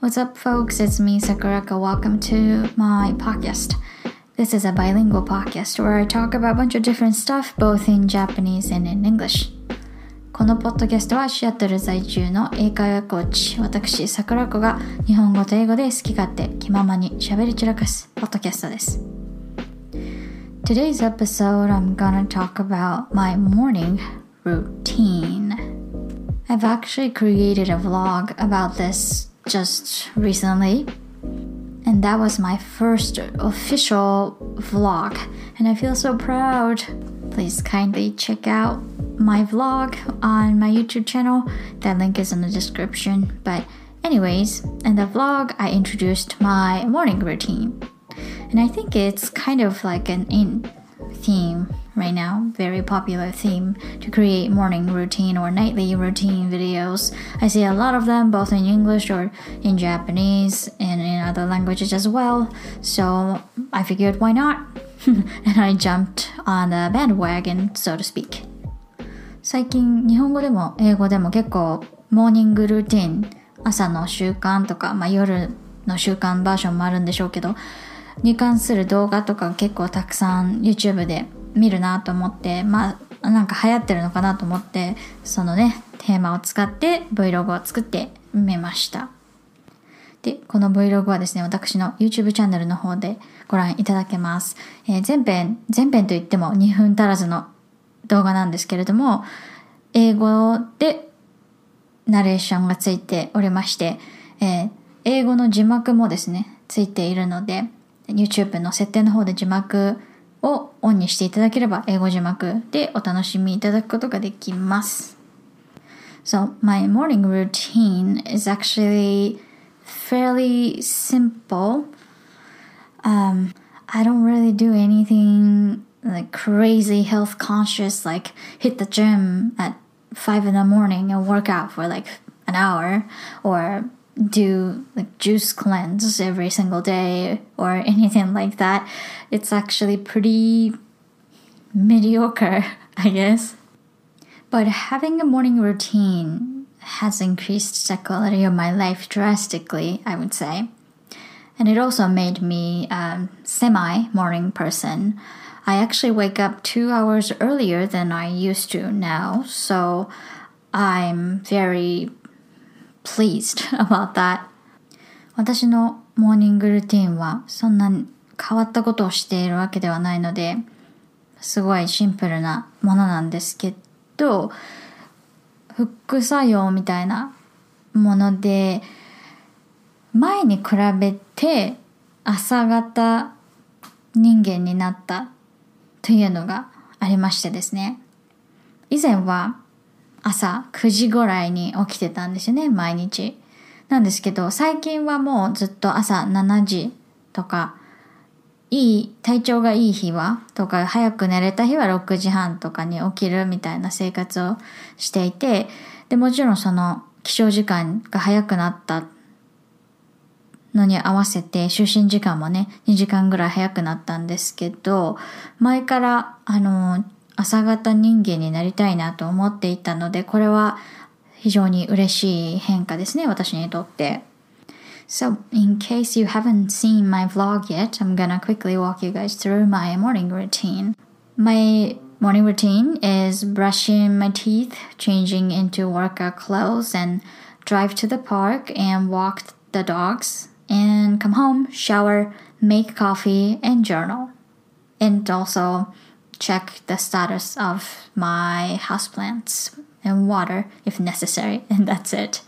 What's up, folks? It's me, Sakuraka. Welcome to my podcast. This is a bilingual podcast where I talk about a bunch of different stuff, both in Japanese and in English. このポッドキャストはシアトル在住の英会話コーチ、私、桜子が日本語と英語で好き勝手気ままに喋り散らかすポッドキャストです。Today's episode, I'm gonna talk about my morning routine. I've actually created a vlog about this just recently. And that was my first official vlog. And I feel so proud. Please kindly check out my vlog on my YouTube channel. That link is in the description. But, anyways, in the vlog, I introduced my morning routine. And I think it's kind of like an in theme right now, very popular theme to create morning routine or nightly routine videos. I see a lot of them both in English or in Japanese and in other languages as well. So I figured why not? and I jumped on the bandwagon, so to speak. 最近日本語でも英語でも結構モーニングルーティン朝の習慣とか、まあ、夜の習慣バージョンもあるんでしょうけどに関する動画とか結構たくさん YouTube で 見るなと思って、まあ、なんか流行ってるのかなと思って、そのね、テーマを使って Vlog を作ってみました。で、この Vlog はですね、私の YouTube チャンネルの方でご覧いただけます。えー、前編、前編といっても2分足らずの動画なんですけれども、英語でナレーションがついておりまして、えー、英語の字幕もですね、ついているので、YouTube の設定の方で字幕をオンにしていただければ英語字幕でお楽しみいただくことができます。So, my morning routine is actually fairly simple. Um, I don't really do anything like crazy health conscious, like hit the gym at 5 in the morning and work out for like an hour or do like juice cleanse every single day or anything like that. It's actually pretty mediocre, I guess. But having a morning routine has increased the quality of my life drastically, I would say. And it also made me a semi morning person. I actually wake up two hours earlier than I used to now, so I'm very pleased about that. 私のモーニングルーティンはそんなに変わったことをしているわけではないので、すごいシンプルなものなんですけど、副作用みたいなもので、前に比べて朝方人間になったというのがありましてですね。以前は朝9時ぐらいに起きてたんですよね、毎日。なんですけど、最近はもうずっと朝7時とか、いい、体調がいい日は、とか、早く寝れた日は6時半とかに起きるみたいな生活をしていて、で、もちろんその、起床時間が早くなったのに合わせて就寝時間もね、2時間ぐらい早くなったんですけど、前から、あの、朝型人間になりたいなと思っていたので、これは非常に嬉しい変化ですね、私にとって。So, in case you haven't seen my vlog yet, I'm gonna quickly walk you guys through my morning routine. My morning routine is brushing my teeth, changing into workout clothes, and drive to the park and walk the dogs, and come home, shower, make coffee, and journal. And also check the status of my houseplants and water if necessary, and that's it.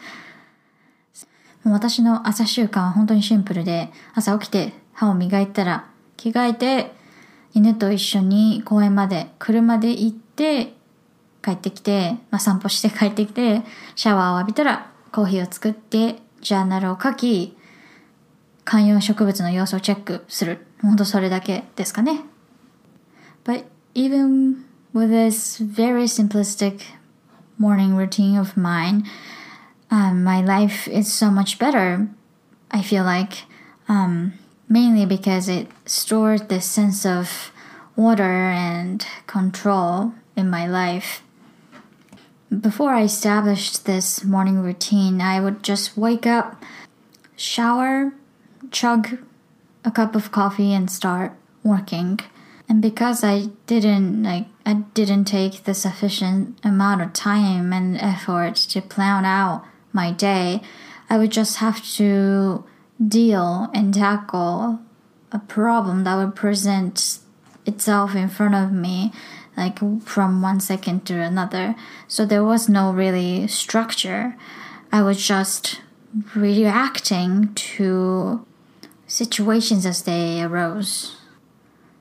私の朝習慣は本当にシンプルで、朝起きて歯を磨いたら着替えて、犬と一緒に公園まで車で行って帰ってきて、まあ、散歩して 帰ってきて、シャワーを浴びたらコーヒーを作って、ジャーナルを書き、観葉植物の様子をチェックする。本当それだけですかね。But even with this very simplistic morning routine of mine, um, my life is so much better. I feel like um, mainly because it stored this sense of order and control in my life. Before I established this morning routine, I would just wake up, shower, chug a cup of coffee, and start working. And because I didn't like I didn't take the sufficient amount of time and effort to plan out my day, I would just have to deal and tackle a problem that would present itself in front of me like from one second to another. So there was no really structure. I was just reacting to situations as they arose.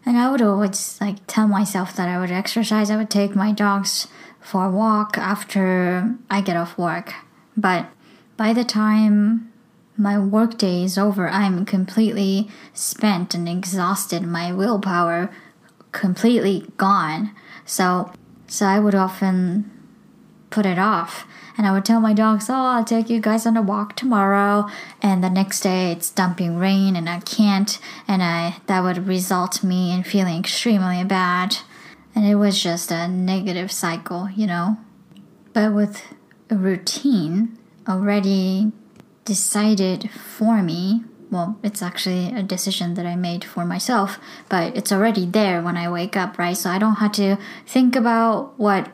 And I would always like tell myself that I would exercise, I would take my dogs for a walk after I get off work. But by the time my workday is over, I'm completely spent and exhausted. My willpower completely gone. So, so I would often put it off. And I would tell my dogs, oh, I'll take you guys on a walk tomorrow. And the next day it's dumping rain and I can't. And I, that would result me in feeling extremely bad. And it was just a negative cycle, you know. But with a routine already decided for me, well, it's actually a decision that I made for myself, but it's already there when I wake up, right? So I don't have to think about what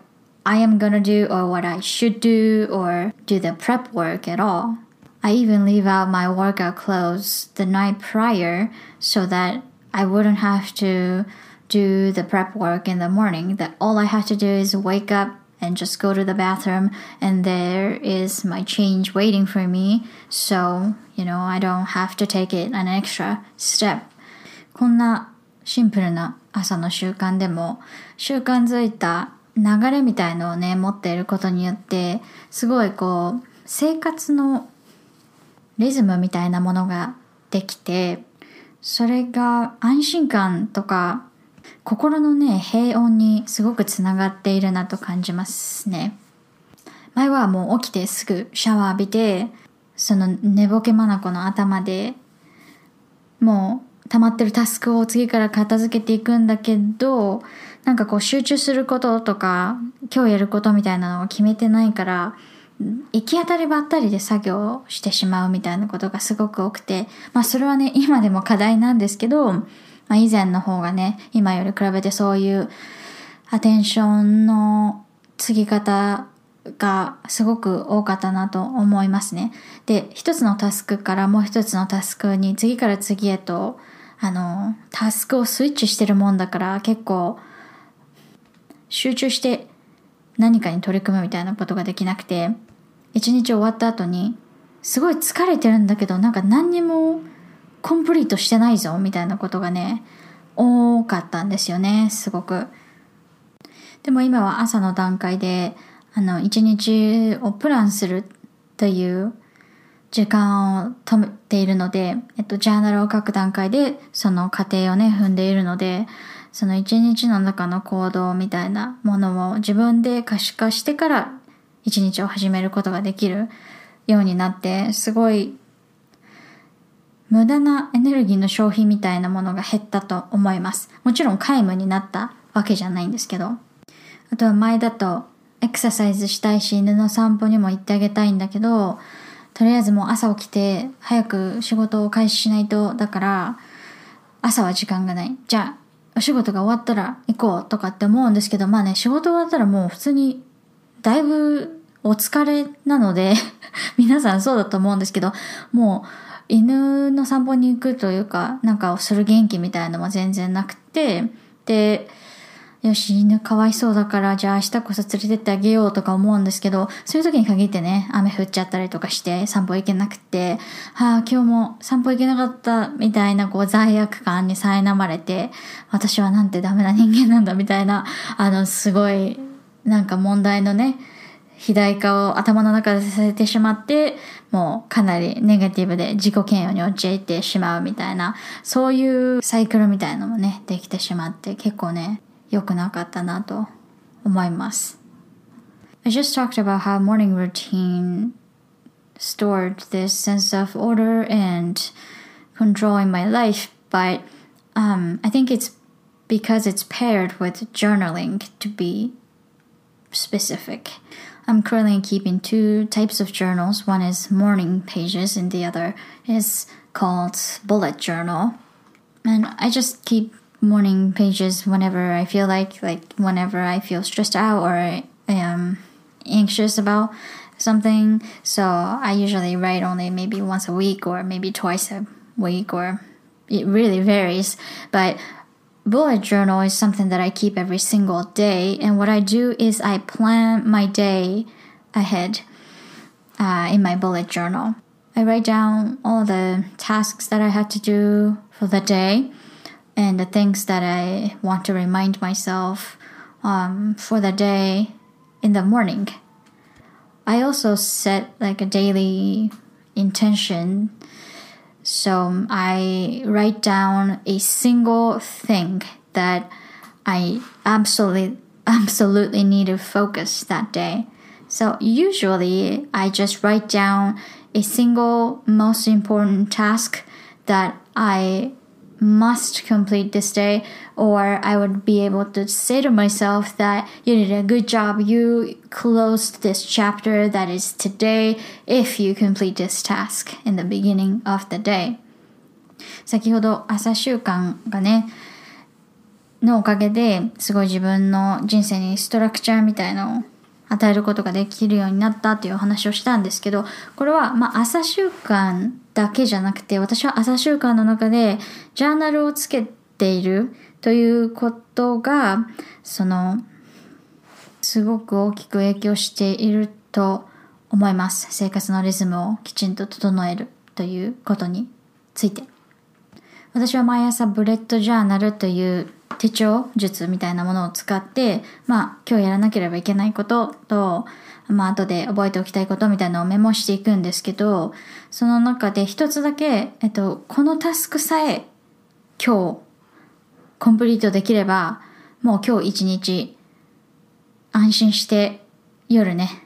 I am gonna do or what I should do or do the prep work at all. I even leave out my workout clothes the night prior so that I wouldn't have to do the prep work in the morning. That all I have to do is wake up and just go to the bathroom and there is my change waiting for me so you know I don't have to take it an extra step こんなシンプルな朝の習慣でも習慣づいた 流れみたいのをね持っていることによってすごいこう生活のリズムみたいなものができてそれが安心感とか心のね、平穏にすごくつながっているなと感じますね。前はもう起きてすぐシャワー浴びて、その寝ぼけまなこの頭でもう溜まってるタスクを次から片付けていくんだけど、なんかこう集中することとか、今日やることみたいなのを決めてないから、行き当たりばったりで作業してしまうみたいなことがすごく多くて、まあそれはね、今でも課題なんですけど、まあ、以前の方がね、今より比べてそういうアテンションの継ぎ方がすごく多かったなと思いますね。で、一つのタスクからもう一つのタスクに次から次へと、あの、タスクをスイッチしてるもんだから結構集中して何かに取り組むみたいなことができなくて、一日終わった後にすごい疲れてるんだけどなんか何にもコンプリートしてないぞみたいなことがね多かったんですよねすごく。でも今は朝の段階であの一日をプランするという時間を止めているので、えっと、ジャーナルを書く段階でその過程をね踏んでいるのでその一日の中の行動みたいなものを自分で可視化してから一日を始めることができるようになってすごい無駄なエネルギーの消費みたいなものが減ったと思います。もちろん皆無になったわけじゃないんですけど。あとは前だとエクササイズしたいし犬の散歩にも行ってあげたいんだけど、とりあえずもう朝起きて早く仕事を開始しないと、だから朝は時間がない。じゃあお仕事が終わったら行こうとかって思うんですけど、まあね、仕事終わったらもう普通にだいぶお疲れなので 皆さんそうだと思うんですけど、もう犬の散歩に行くというか、なんかをする元気みたいなのも全然なくて、で、よし、犬かわいそうだから、じゃあ明日こそ連れてってあげようとか思うんですけど、そういう時に限ってね、雨降っちゃったりとかして散歩行けなくて、はあ、今日も散歩行けなかったみたいなこう罪悪感に苛まれて、私はなんてダメな人間なんだみたいな、あの、すごい、なんか問題のね、肥大化を頭の中でさせてしまって、もうかなりネガティブで自己嫌悪に陥ってしまうみたいな、そういうサイクルみたいなのもね、できてしまって結構ね、良くなかったなと思います。I just talked about how morning routine stored this sense of order and control in my life, but um, I think it's because it's paired with journaling to be specific. I'm currently keeping two types of journals. One is morning pages, and the other is called bullet journal. And I just keep morning pages whenever I feel like, like whenever I feel stressed out or I am anxious about something. So I usually write only maybe once a week or maybe twice a week, or it really varies. But bullet journal is something that I keep every single day. And what I do is I plan my day ahead uh, in my bullet journal. I write down all the tasks that I had to do for the day and the things that I want to remind myself um, for the day in the morning. I also set like a daily intention so I write down a single thing that I absolutely absolutely need to focus that day. So usually I just write down a single most important task that I must complete this day or I would be able to say to myself that you did a good job you closed this chapter that is today if you complete this task in the beginning of the day 先ほど朝習慣がねのおかげですごい自分の人生にストラクチャーみたいのを 与えることができるようになったっていうお話をしたんですけどこれはま朝習慣だけじゃなくて私は朝習慣の中でジャーナルをつけているということがそのすごく大きく影響していると思います。生活のリズムをきちんと整えるということについて。私は毎朝ブレッドジャーナルという手帳術みたいなものを使って、まあ今日やらなければいけないことと、まあ後で覚えておきたいことみたいなのをメモしていくんですけど、その中で一つだけ、えっと、このタスクさえ今日コンプリートできれば、もう今日一日安心して夜ね、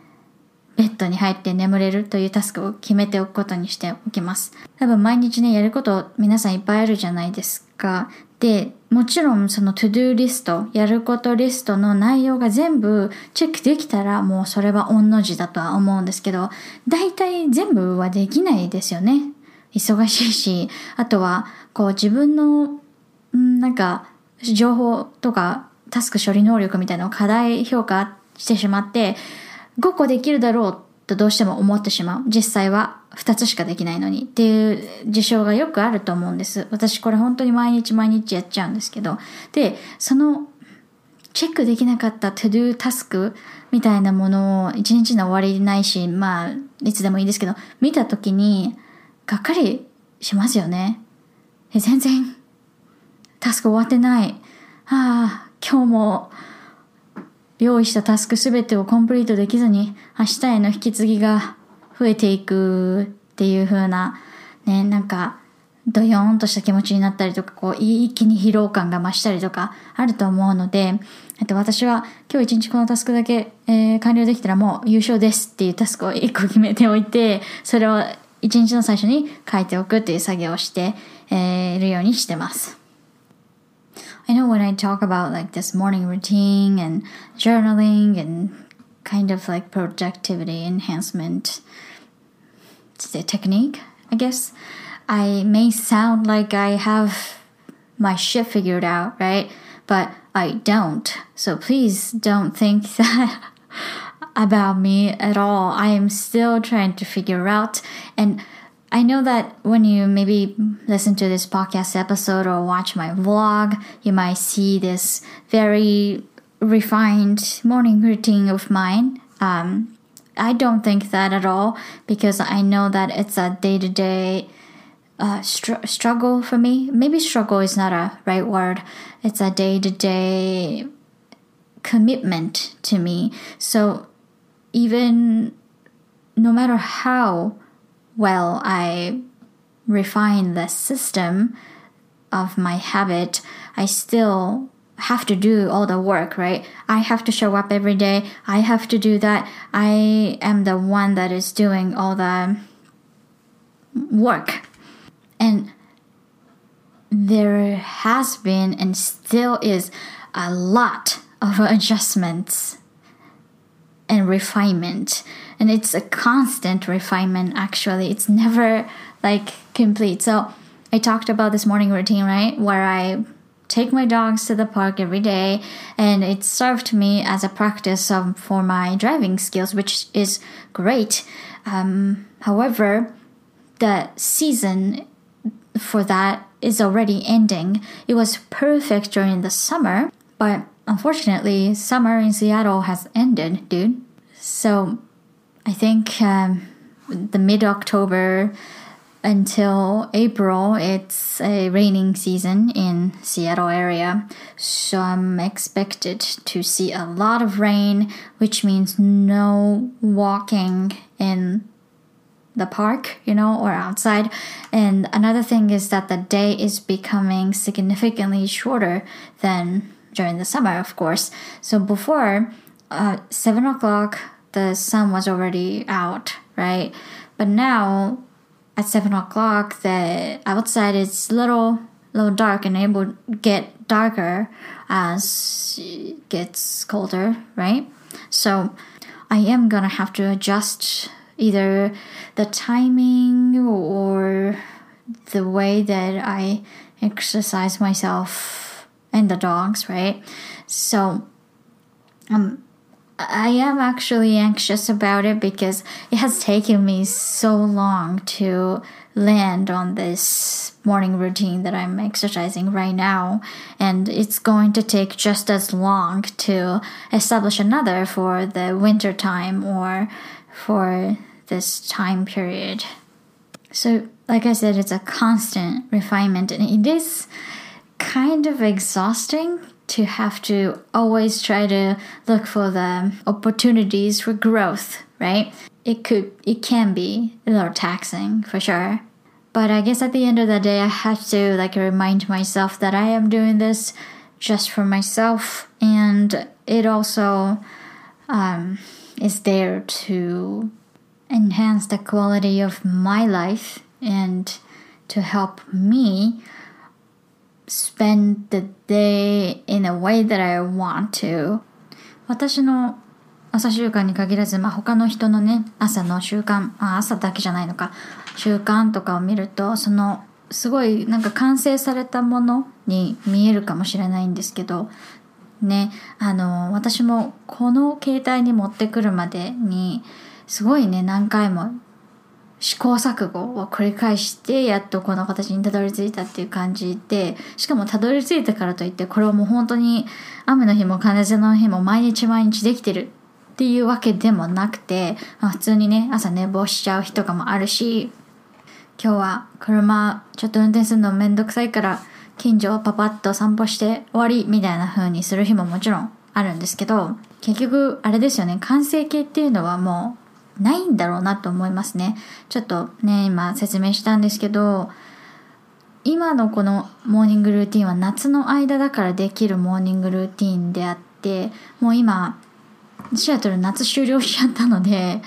ベッドに入って眠れるというタスクを決めておくことにしておきます。多分毎日ね、やること皆さんいっぱいあるじゃないですか。で、もちろんその to do リスト、やることリストの内容が全部チェックできたらもうそれは御の字だとは思うんですけど、大体全部はできないですよね。忙しいし、あとはこう自分の、んなんか情報とかタスク処理能力みたいなのを課題評価してしまって、5個できるだろうとどうしても思ってしまう。実際は2つしかできないのにっていう事象がよくあると思うんです。私これ本当に毎日毎日やっちゃうんですけど。で、そのチェックできなかった to do タスクみたいなものを一日の終わりないし、まあ、いつでもいいですけど、見た時にがっかりしますよね。え全然タスク終わってない。ああ、今日も用意したタスクすべてをコンプリートできずに明日への引き継ぎが増えていくっていう風なねなんかドヨーンとした気持ちになったりとかこう一気に疲労感が増したりとかあると思うのでえっと私は今日一日このタスクだけ、えー、完了できたらもう優勝ですっていうタスクを一個決めておいてそれを一日の最初に書いておくっていう作業をして、えー、いるようにしてます。I know when I talk about like this morning routine and journaling and kind of like productivity enhancement technique, I guess, I may sound like I have my shit figured out, right? But I don't. So please don't think that about me at all. I am still trying to figure out and I know that when you maybe listen to this podcast episode or watch my vlog, you might see this very refined morning routine of mine. Um, I don't think that at all because I know that it's a day to day struggle for me. Maybe struggle is not a right word. It's a day to day commitment to me. So even no matter how well I refine the system of my habit, I still have to do all the work, right? I have to show up every day. I have to do that. I am the one that is doing all the work. And there has been and still is a lot of adjustments and refinement. And it's a constant refinement, actually. It's never like complete. So I talked about this morning routine, right? Where I take my dogs to the park every day and it served me as a practice of, for my driving skills which is great. Um, however the season for that is already ending. It was perfect during the summer but unfortunately summer in seattle has ended dude. So i think um, the mid-october until April, it's a raining season in Seattle area. So I'm expected to see a lot of rain, which means no walking in the park, you know, or outside. And another thing is that the day is becoming significantly shorter than during the summer, of course. So before uh, seven o'clock, the sun was already out, right? But now at seven o'clock the outside is little little dark and it will get darker as it gets colder, right? So I am gonna have to adjust either the timing or the way that I exercise myself and the dogs, right? So um I am actually anxious about it because it has taken me so long to land on this morning routine that I'm exercising right now, and it's going to take just as long to establish another for the winter time or for this time period. So, like I said, it's a constant refinement, and it is kind of exhausting to have to always try to look for the opportunities for growth, right? It could, it can be a little taxing for sure. But I guess at the end of the day, I have to like remind myself that I am doing this just for myself, and it also um, is there to enhance the quality of my life and to help me spend the day in a way that I want to. 私の朝習慣に限らず、まあ、他の人のね朝の習慣あ朝だけじゃないのか習慣とかを見るとそのすごいなんか完成されたものに見えるかもしれないんですけどねあの私もこの携帯に持ってくるまでにすごいね何回も試行錯誤を繰り返してやっとこの形にたどり着いたっていう感じでしかもたどり着いたからといってこれはもう本当に雨の日も風の日も毎日毎日できてるっていうわけでもなくて、まあ、普通にね朝寝坊しちゃう日とかもあるし今日は車ちょっと運転するのめんどくさいから近所をパパッと散歩して終わりみたいな風にする日ももちろんあるんですけど結局あれですよね完成形っていうのはもうないんだろうなと思いますね。ちょっとね、今説明したんですけど、今のこのモーニングルーティンは夏の間だからできるモーニングルーティンであって、もう今、シアトル夏終了しちゃったので、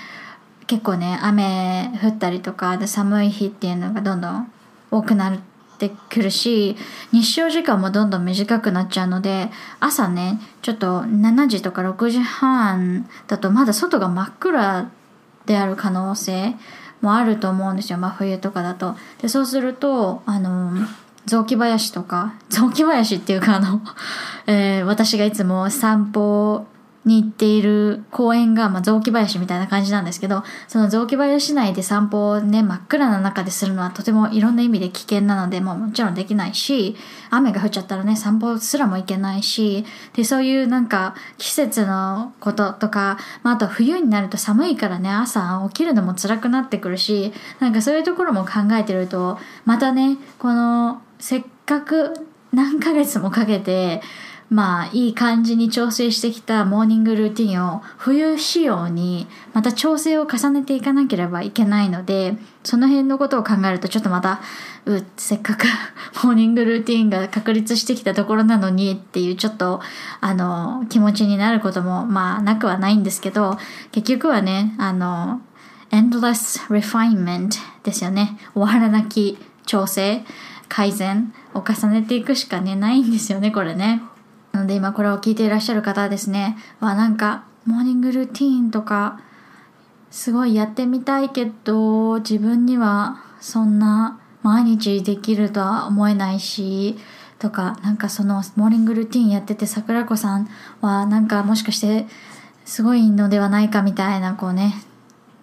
結構ね、雨降ったりとかで寒い日っていうのがどんどん多くなってくるし、日照時間もどんどん短くなっちゃうので、朝ね、ちょっと7時とか6時半だとまだ外が真っ暗である可能性もあると思うんですよ真冬とかだと。でそうするとあの雑木林とか雑木林っていうかあの、えー、私がいつも散歩に行っている公園が、まあ、雑木林みたいな感じなんですけど、その雑木林内で散歩をね、真っ暗な中でするのはとてもいろんな意味で危険なので、もうもちろんできないし、雨が降っちゃったらね、散歩すらも行けないし、で、そういうなんか季節のこととか、まあ、あと冬になると寒いからね、朝起きるのも辛くなってくるし、なんかそういうところも考えてると、またね、この、せっかく何ヶ月もかけて、まあいい感じに調整してきたモーニングルーティンを冬仕様にまた調整を重ねていかなければいけないのでその辺のことを考えるとちょっとまたうせっかく モーニングルーティンが確立してきたところなのにっていうちょっとあの気持ちになることもまあなくはないんですけど結局はねあの endless refinement ですよね。終わらなき調整改善を重ねていくしかねないんですよねこれね。なので今これを聞いていらっしゃる方はですね、わ、なんかモーニングルーティーンとかすごいやってみたいけど自分にはそんな毎日できるとは思えないしとかなんかそのモーニングルーティンやってて桜子さんはなんかもしかしてすごいのではないかみたいなこうね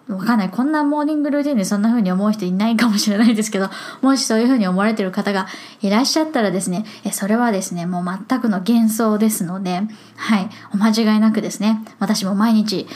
わかんない。こんなモーニングルーティンでそんな風に思う人いないかもしれないですけど、もしそういう風に思われてる方がいらっしゃったらですね、えそれはですね、もう全くの幻想ですので、はい、お間違いなくですね、私も毎日、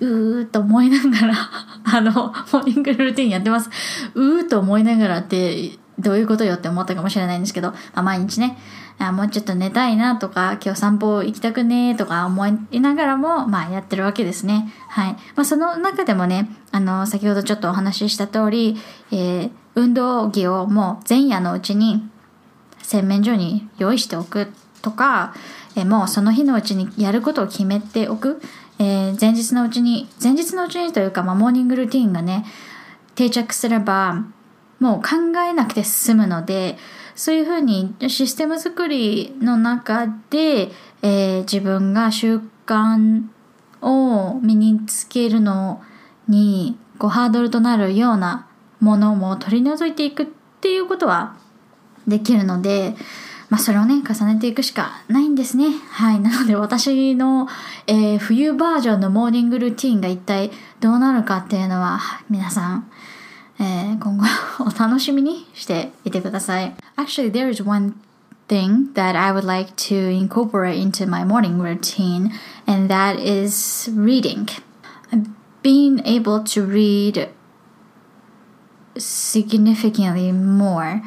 うーっと思いながら、あの、モーニングルーティンやってます。うーっと思いながらって、どういうことよって思ったかもしれないんですけど、まあ、毎日ね、もうちょっと寝たいなとか、今日散歩行きたくねーとか思いながらも、まあやってるわけですね。はい。まあその中でもね、あの、先ほどちょっとお話しした通り、えー、運動着をもう前夜のうちに洗面所に用意しておくとか、えー、もうその日のうちにやることを決めておく。えー、前日のうちに、前日のうちにというか、まあモーニングルーティンがね、定着すれば、もう考えなくて済むので、そういうふうにシステム作りの中で、えー、自分が習慣を身につけるのにこうハードルとなるようなものも取り除いていくっていうことはできるので、まあ、それをね重ねていくしかないんですね。はい。なので私の、えー、冬バージョンのモーニングルーティンが一体どうなるかっていうのは皆さん えー、今後お楽しみにしていてください。Actually, there is one thing that I would like to incorporate into my morning routine, and that is reading. Being able to read significantly more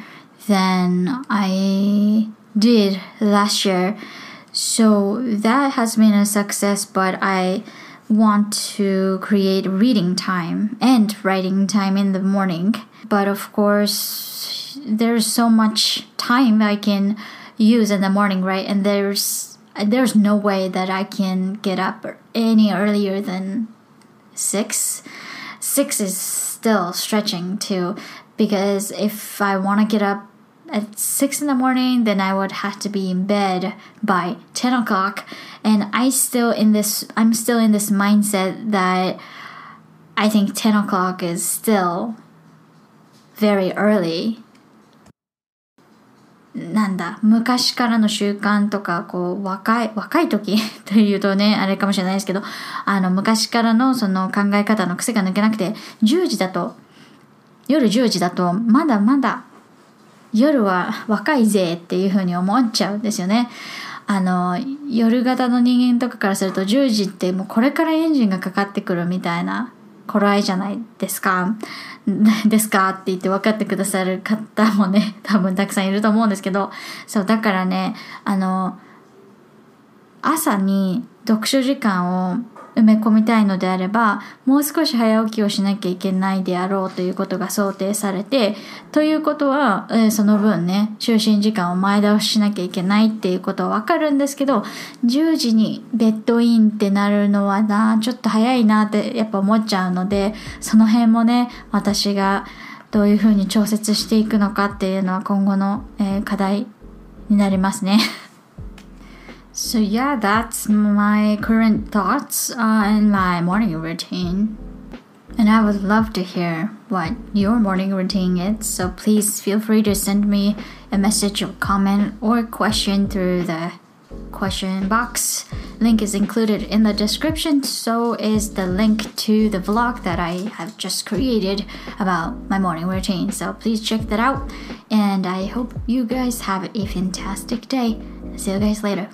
than I did last year. So that has been a success, but I want to create reading time and writing time in the morning. But of course, there's so much time I can use in the morning, right? And there's there's no way that I can get up any earlier than six. Six is still stretching too, because if I want to get up at six in the morning, then I would have to be in bed by 10 o'clock. And I still in this, I'm still in this mindset that I think 10 o'clock is still very early. なんだ、昔からの習慣とか、こう、若い、若い時というとね、あれかもしれないですけど、あの、昔からのその考え方の癖が抜けなくて、10時だと、夜10時だと、まだまだ夜は若いぜっていう風に思っちゃうんですよね。あの、夜型の人間とかからすると10時ってもうこれからエンジンがかかってくるみたいな頃合いじゃないですか。ですかって言って分かってくださる方もね、多分たくさんいると思うんですけど、そう、だからね、あの、朝に読書時間を埋め込みたいのであればもう少し早起きをしなきゃいけないであろうということが想定されてということは、えー、その分ね就寝時間を前倒ししなきゃいけないっていうことはわかるんですけど10時にベッドインってなるのはなちょっと早いなってやっぱ思っちゃうのでその辺もね私がどういうふうに調節していくのかっていうのは今後の、えー、課題になりますね。So yeah, that's my current thoughts uh, on my morning routine. And I would love to hear what your morning routine is. So please feel free to send me a message or comment or question through the question box. Link is included in the description. So is the link to the vlog that I have just created about my morning routine. So please check that out. And I hope you guys have a fantastic day. See you guys later.